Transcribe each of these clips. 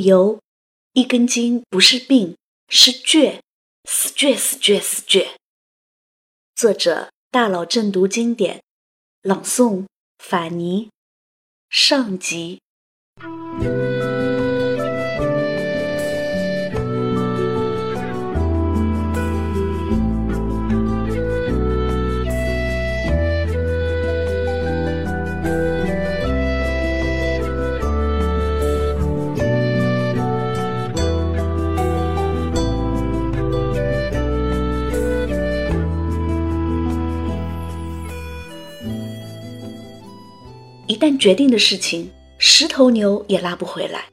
由，一根筋不是病，是倔，死倔死倔死倔。作者大佬正读经典，朗诵法尼，上集。一旦决定的事情，十头牛也拉不回来。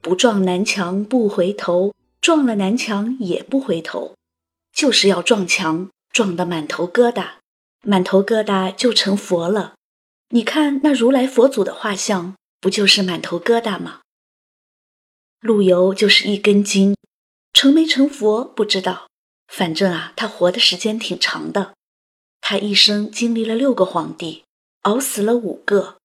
不撞南墙不回头，撞了南墙也不回头，就是要撞墙，撞得满头疙瘩，满头疙瘩就成佛了。你看那如来佛祖的画像，不就是满头疙瘩吗？陆游就是一根筋，成没成佛不知道，反正啊，他活的时间挺长的。他一生经历了六个皇帝，熬死了五个。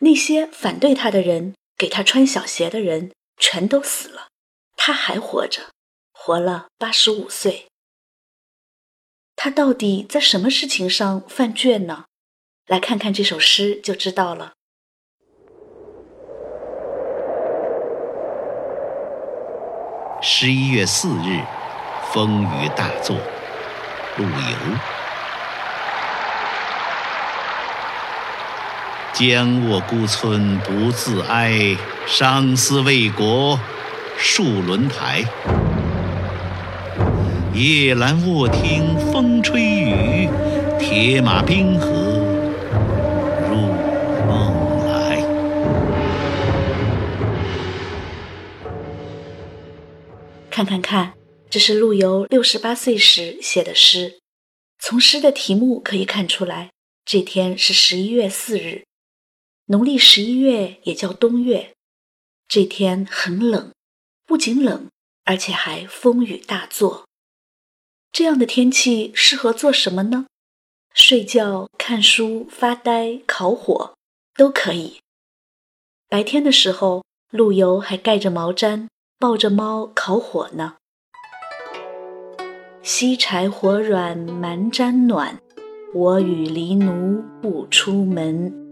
那些反对他的人，给他穿小鞋的人，全都死了，他还活着，活了八十五岁。他到底在什么事情上犯倔呢？来看看这首诗就知道了。十一月四日，风雨大作，陆游。将卧孤村不自哀，伤思为国戍轮台。夜阑卧听风吹雨，铁马冰河入梦来。看看看，这是陆游六十八岁时写的诗。从诗的题目可以看出来，这天是十一月四日。农历十一月也叫冬月，这天很冷，不仅冷，而且还风雨大作。这样的天气适合做什么呢？睡觉、看书、发呆、烤火都可以。白天的时候，陆游还盖着毛毡，抱着猫烤火呢。西柴火软蛮毡暖，我与狸奴不出门。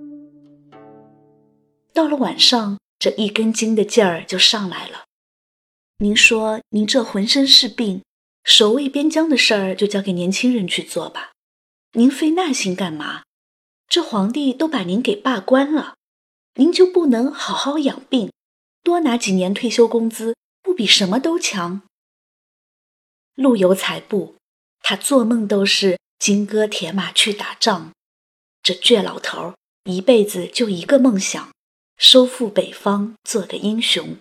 到了晚上，这一根筋的劲儿就上来了。您说，您这浑身是病，守卫边疆的事儿就交给年轻人去做吧。您费那心干嘛？这皇帝都把您给罢官了，您就不能好好养病，多拿几年退休工资，不比什么都强？陆游才不，他做梦都是金戈铁马去打仗。这倔老头儿一辈子就一个梦想。收复北方，做个英雄。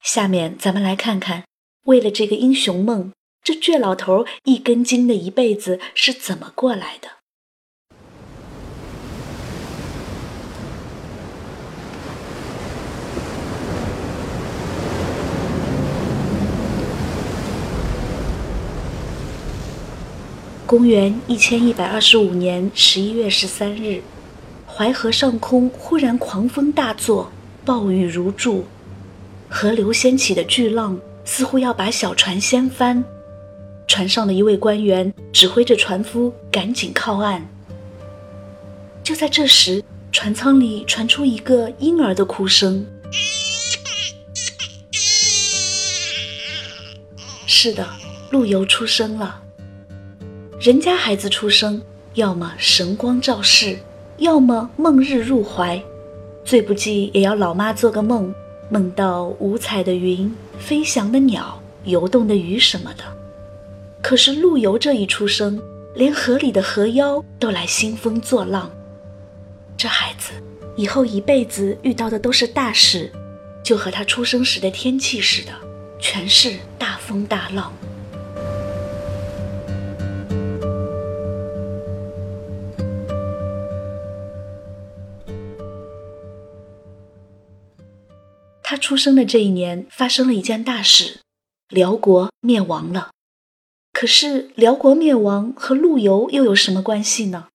下面咱们来看看，为了这个英雄梦，这倔老头一根筋的一辈子是怎么过来的。公元一千一百二十五年十一月十三日。淮河上空忽然狂风大作，暴雨如注，河流掀起的巨浪似乎要把小船掀翻。船上的一位官员指挥着船夫赶紧靠岸。就在这时，船舱里传出一个婴儿的哭声。是的，陆游出生了。人家孩子出生，要么神光照世。要么梦日入怀，最不济也要老妈做个梦，梦到五彩的云、飞翔的鸟、游动的鱼什么的。可是陆游这一出生，连河里的河妖都来兴风作浪。这孩子以后一辈子遇到的都是大事，就和他出生时的天气似的，全是大风大浪。出生的这一年，发生了一件大事，辽国灭亡了。可是辽国灭亡和陆游又有什么关系呢？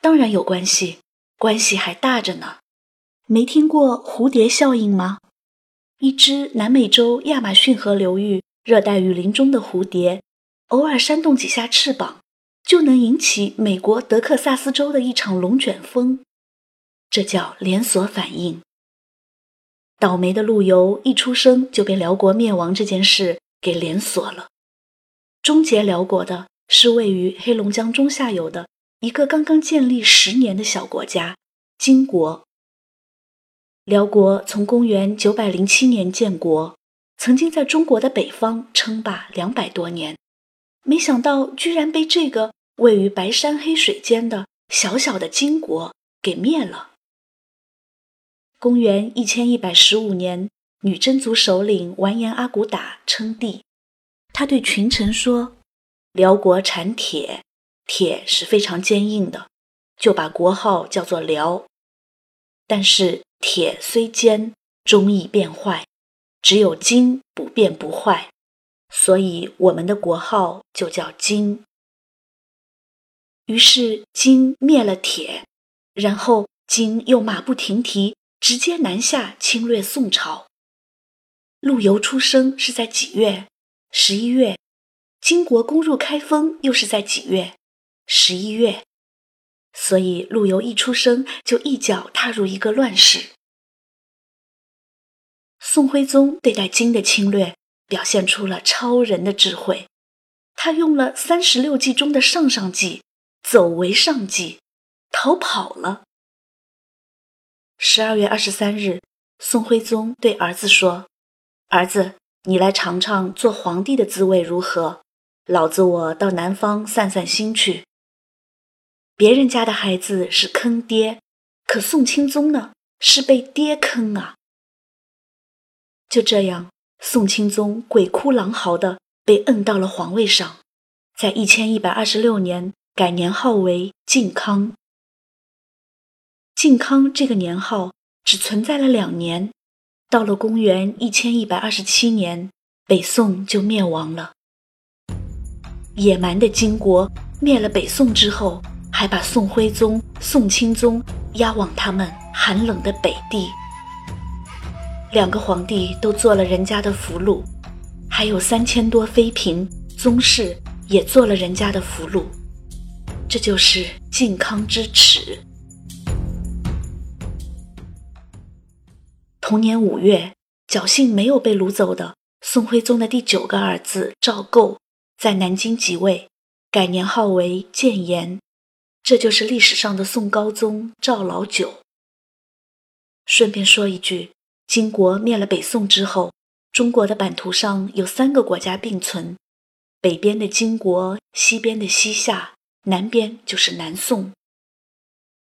当然有关系，关系还大着呢。没听过蝴蝶效应吗？一只南美洲亚马逊河流域热带雨林中的蝴蝶，偶尔扇动几下翅膀，就能引起美国德克萨斯州的一场龙卷风。这叫连锁反应。倒霉的陆游一出生就被辽国灭亡这件事给连锁了。终结辽国的是位于黑龙江中下游的一个刚刚建立十年的小国家——金国。辽国从公元九百零七年建国，曾经在中国的北方称霸两百多年，没想到居然被这个位于白山黑水间的小小的金国给灭了。公元一千一百十五年，女真族首领完颜阿骨打称帝，他对群臣说：“辽国产铁，铁是非常坚硬的，就把国号叫做辽。但是。”铁虽坚，终易变坏；只有金不变不坏，所以我们的国号就叫金。于是金灭了铁，然后金又马不停蹄，直接南下侵略宋朝。陆游出生是在几月？十一月。金国攻入开封又是在几月？十一月。所以，陆游一出生就一脚踏入一个乱世。宋徽宗对待金的侵略表现出了超人的智慧，他用了三十六计中的上上计，走为上计，逃跑了。十二月二十三日，宋徽宗对儿子说：“儿子，你来尝尝做皇帝的滋味如何？老子我到南方散散心去。”别人家的孩子是坑爹，可宋钦宗呢是被爹坑啊！就这样，宋钦宗鬼哭狼嚎的被摁到了皇位上，在一千一百二十六年改年号为靖康。靖康这个年号只存在了两年，到了公元一千一百二十七年，北宋就灭亡了。野蛮的金国灭了北宋之后。还把宋徽宗、宋钦宗押往他们寒冷的北地，两个皇帝都做了人家的俘虏，还有三千多妃嫔、宗室也做了人家的俘虏，这就是靖康之耻。同年五月，侥幸没有被掳走的宋徽宗的第九个儿子赵构在南京即位，改年号为建炎。这就是历史上的宋高宗赵老九。顺便说一句，金国灭了北宋之后，中国的版图上有三个国家并存：北边的金国，西边的西夏，南边就是南宋。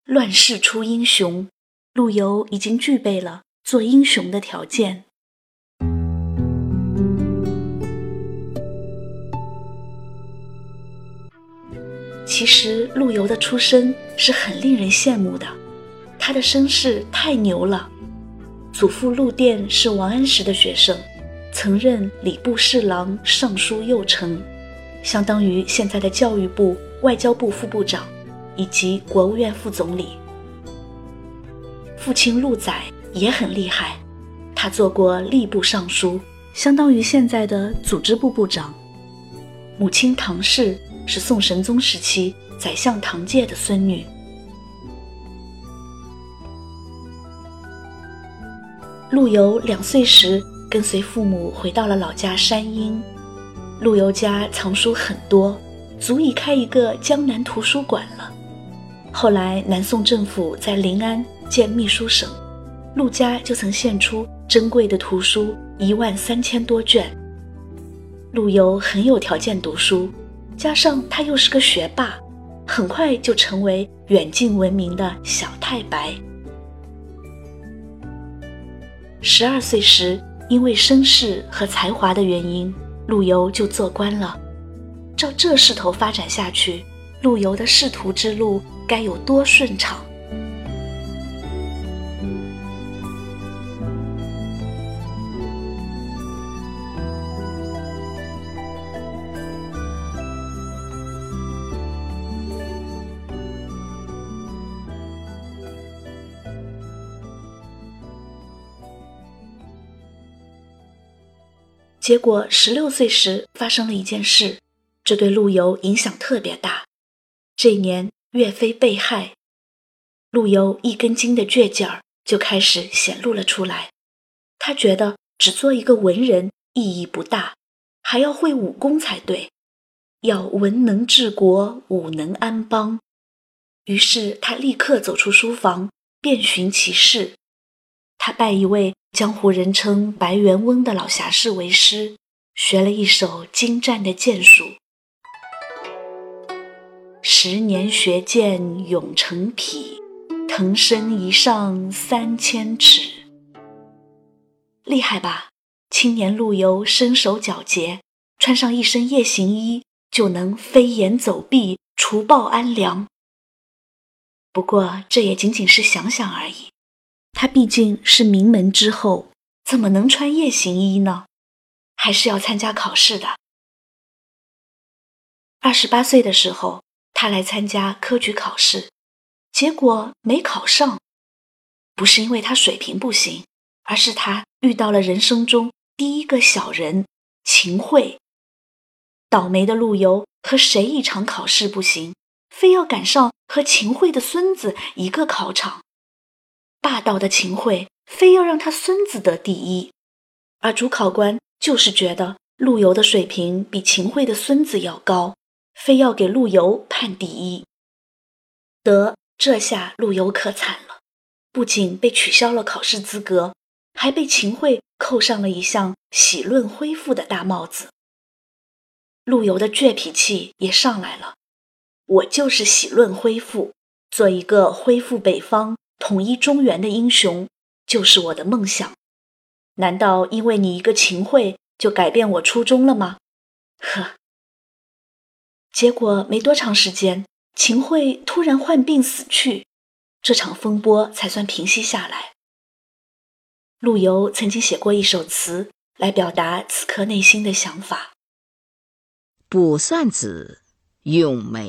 乱世出英雄，陆游已经具备了做英雄的条件。其实陆游的出身是很令人羡慕的，他的身世太牛了。祖父陆佃是王安石的学生，曾任礼部侍郎、尚书右丞，相当于现在的教育部、外交部副部长以及国务院副总理。父亲陆载也很厉害，他做过吏部尚书，相当于现在的组织部部长。母亲唐氏。是宋神宗时期宰相唐介的孙女。陆游两岁时跟随父母回到了老家山阴，陆游家藏书很多，足以开一个江南图书馆了。后来南宋政府在临安建秘书省，陆家就曾献出珍贵的图书一万三千多卷。陆游很有条件读书。加上他又是个学霸，很快就成为远近闻名的小太白。十二岁时，因为身世和才华的原因，陆游就做官了。照这势头发展下去，陆游的仕途之路该有多顺畅？结果十六岁时发生了一件事，这对陆游影响特别大。这一年岳飞被害，陆游一根筋的倔劲儿就开始显露了出来。他觉得只做一个文人意义不大，还要会武功才对，要文能治国，武能安邦。于是他立刻走出书房，遍寻其事。他拜一位江湖人称白猿翁的老侠士为师，学了一手精湛的剑术。十年学剑永成匹，腾身一上三千尺。厉害吧？青年陆游身手矫捷，穿上一身夜行衣就能飞檐走壁，除暴安良。不过这也仅仅是想想而已。他毕竟是名门之后，怎么能穿夜行衣呢？还是要参加考试的。二十八岁的时候，他来参加科举考试，结果没考上。不是因为他水平不行，而是他遇到了人生中第一个小人秦桧。倒霉的陆游和谁一场考试不行，非要赶上和秦桧的孙子一个考场。霸道的秦桧非要让他孙子得第一，而主考官就是觉得陆游的水平比秦桧的孙子要高，非要给陆游判第一。得，这下陆游可惨了，不仅被取消了考试资格，还被秦桧扣上了一项喜论恢复的大帽子。陆游的倔脾气也上来了，我就是喜论恢复，做一个恢复北方。统一中原的英雄就是我的梦想，难道因为你一个秦桧就改变我初衷了吗？呵。结果没多长时间，秦桧突然患病死去，这场风波才算平息下来。陆游曾经写过一首词来表达此刻内心的想法：《卜算子·咏梅》。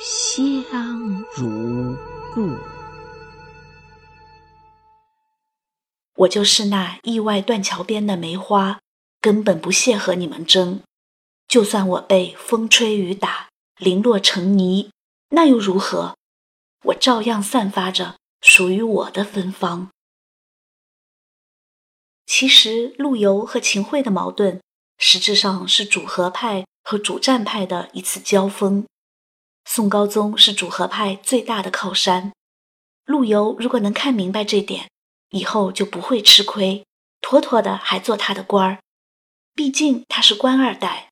相如故。我就是那意外断桥边的梅花，根本不屑和你们争。就算我被风吹雨打，零落成泥，那又如何？我照样散发着属于我的芬芳。其实，陆游和秦桧的矛盾，实质上是主和派和主战派的一次交锋。宋高宗是主和派最大的靠山，陆游如果能看明白这点，以后就不会吃亏，妥妥的还做他的官儿。毕竟他是官二代，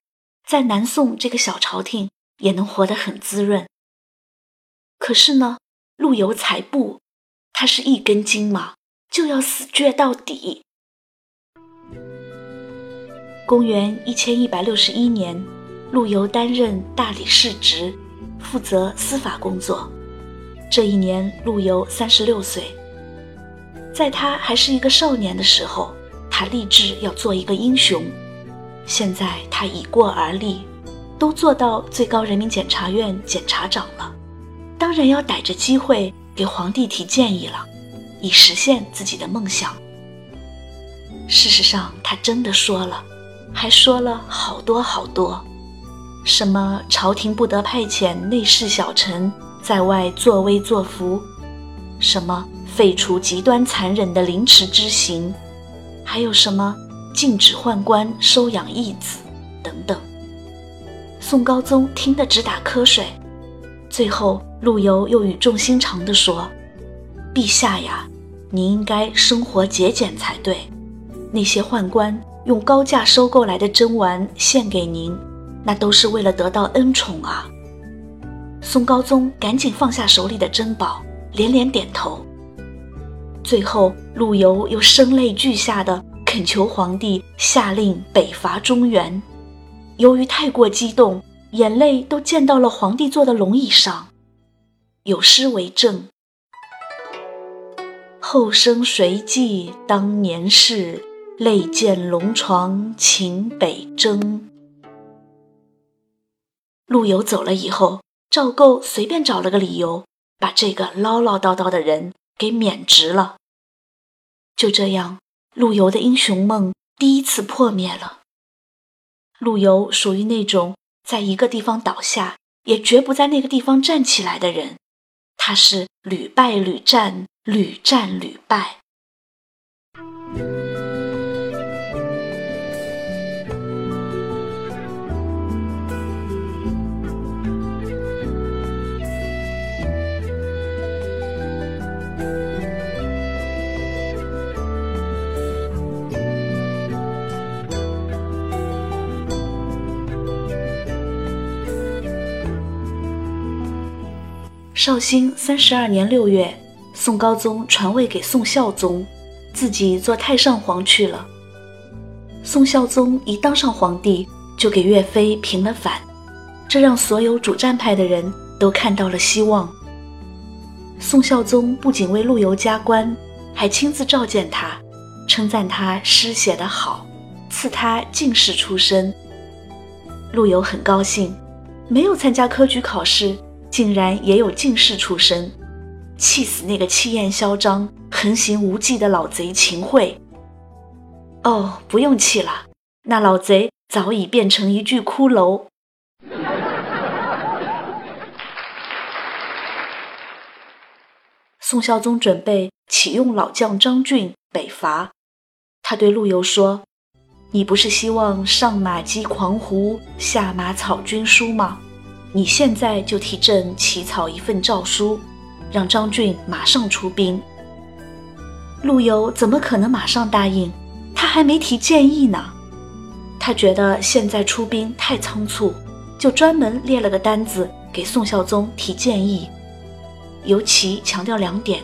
在南宋这个小朝廷也能活得很滋润。可是呢，陆游才不，他是一根筋嘛，就要死倔到底。公元一千一百六十一年，陆游担任大理寺职。负责司法工作。这一年，陆游三十六岁。在他还是一个少年的时候，他立志要做一个英雄。现在他已过而立，都做到最高人民检察院检察长了，当然要逮着机会给皇帝提建议了，以实现自己的梦想。事实上，他真的说了，还说了好多好多。什么朝廷不得派遣内侍小臣在外作威作福？什么废除极端残忍的凌迟之刑？还有什么禁止宦官收养义子？等等。宋高宗听得直打瞌睡。最后，陆游又语重心长地说：“陛下呀，您应该生活节俭才对。那些宦官用高价收购来的珍玩献给您。”那都是为了得到恩宠啊！宋高宗赶紧放下手里的珍宝，连连点头。最后，陆游又声泪俱下的恳求皇帝下令北伐中原。由于太过激动，眼泪都溅到了皇帝坐的龙椅上。有诗为证：“后生谁记当年事，泪溅龙床请北征。”陆游走了以后，赵构随便找了个理由，把这个唠唠叨叨的人给免职了。就这样，陆游的英雄梦第一次破灭了。陆游属于那种在一个地方倒下，也绝不在那个地方站起来的人。他是屡败屡战，屡战屡败。绍兴三十二年六月，宋高宗传位给宋孝宗，自己做太上皇去了。宋孝宗一当上皇帝，就给岳飞平了反，这让所有主战派的人都看到了希望。宋孝宗不仅为陆游加官，还亲自召见他，称赞他诗写得好，赐他进士出身。陆游很高兴，没有参加科举考试。竟然也有进士出身，气死那个气焰嚣张、横行无忌的老贼秦桧！哦，不用气了，那老贼早已变成一具骷髅。宋孝宗准备启用老将张俊北伐，他对陆游说：“你不是希望上马击狂胡，下马草军书吗？”你现在就替朕起草一份诏书，让张俊马上出兵。陆游怎么可能马上答应？他还没提建议呢。他觉得现在出兵太仓促，就专门列了个单子给宋孝宗提建议，尤其强调两点：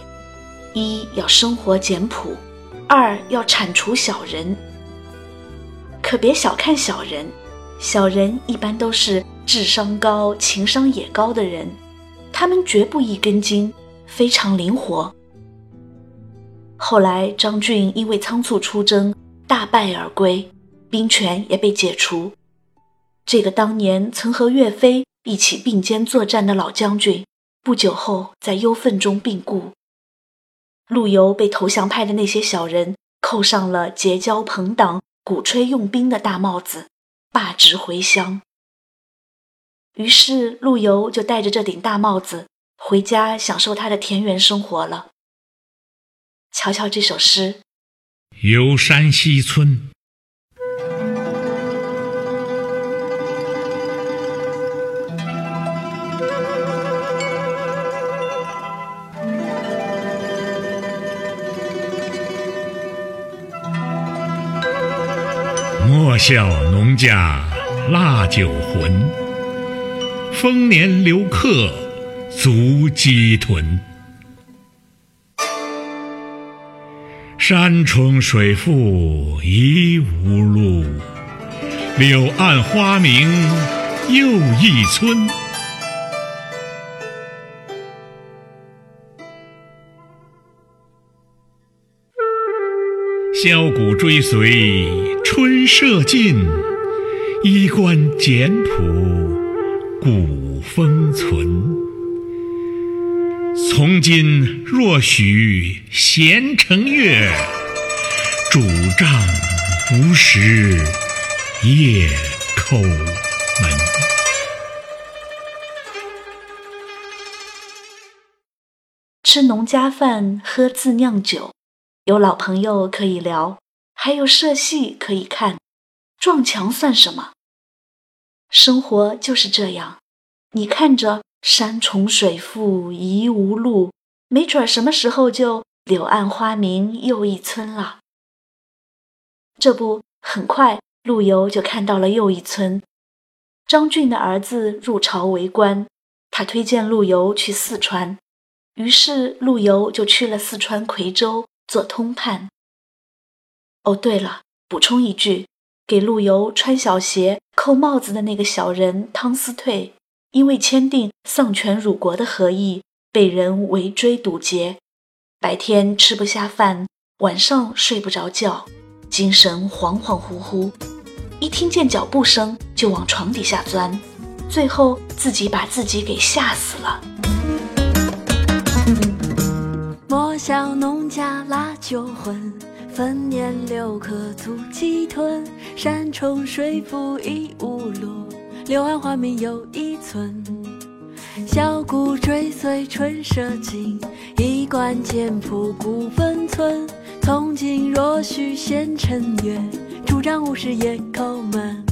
一要生活简朴，二要铲除小人。可别小看小人，小人一般都是。智商高、情商也高的人，他们绝不一根筋，非常灵活。后来张俊因为仓促出征，大败而归，兵权也被解除。这个当年曾和岳飞一起并肩作战的老将军，不久后在忧愤中病故。陆游被投降派的那些小人扣上了结交朋党、鼓吹用兵的大帽子，罢职回乡。于是，陆游就戴着这顶大帽子回家享受他的田园生活了。瞧瞧这首诗：游山西村，莫笑农家腊酒浑。丰年留客足鸡豚，山重水复疑无路，柳暗花明又一村。箫鼓追随春社近，衣冠简朴。古风存，从今若许闲乘月，拄杖无时夜叩门。吃农家饭，喝自酿酒，有老朋友可以聊，还有社戏可以看，撞墙算什么？生活就是这样，你看着山重水复疑无路，没准什么时候就柳暗花明又一村了。这不，很快陆游就看到了又一村。张俊的儿子入朝为官，他推荐陆游去四川，于是陆游就去了四川夔州，做通判。哦，对了，补充一句，给陆游穿小鞋、扣帽子的那个小人汤思退，因为签订丧权辱国的合议，被人围追堵截，白天吃不下饭，晚上睡不着觉，精神恍恍惚惚，一听见脚步声就往床底下钻，最后自己把自己给吓死了。莫笑农家腊酒浑，分年六客足鸡豚。山重水复疑无路，柳暗花明又一村。箫鼓追随春社近，衣冠简朴古风存。从今若许闲乘月，拄杖无时夜叩门。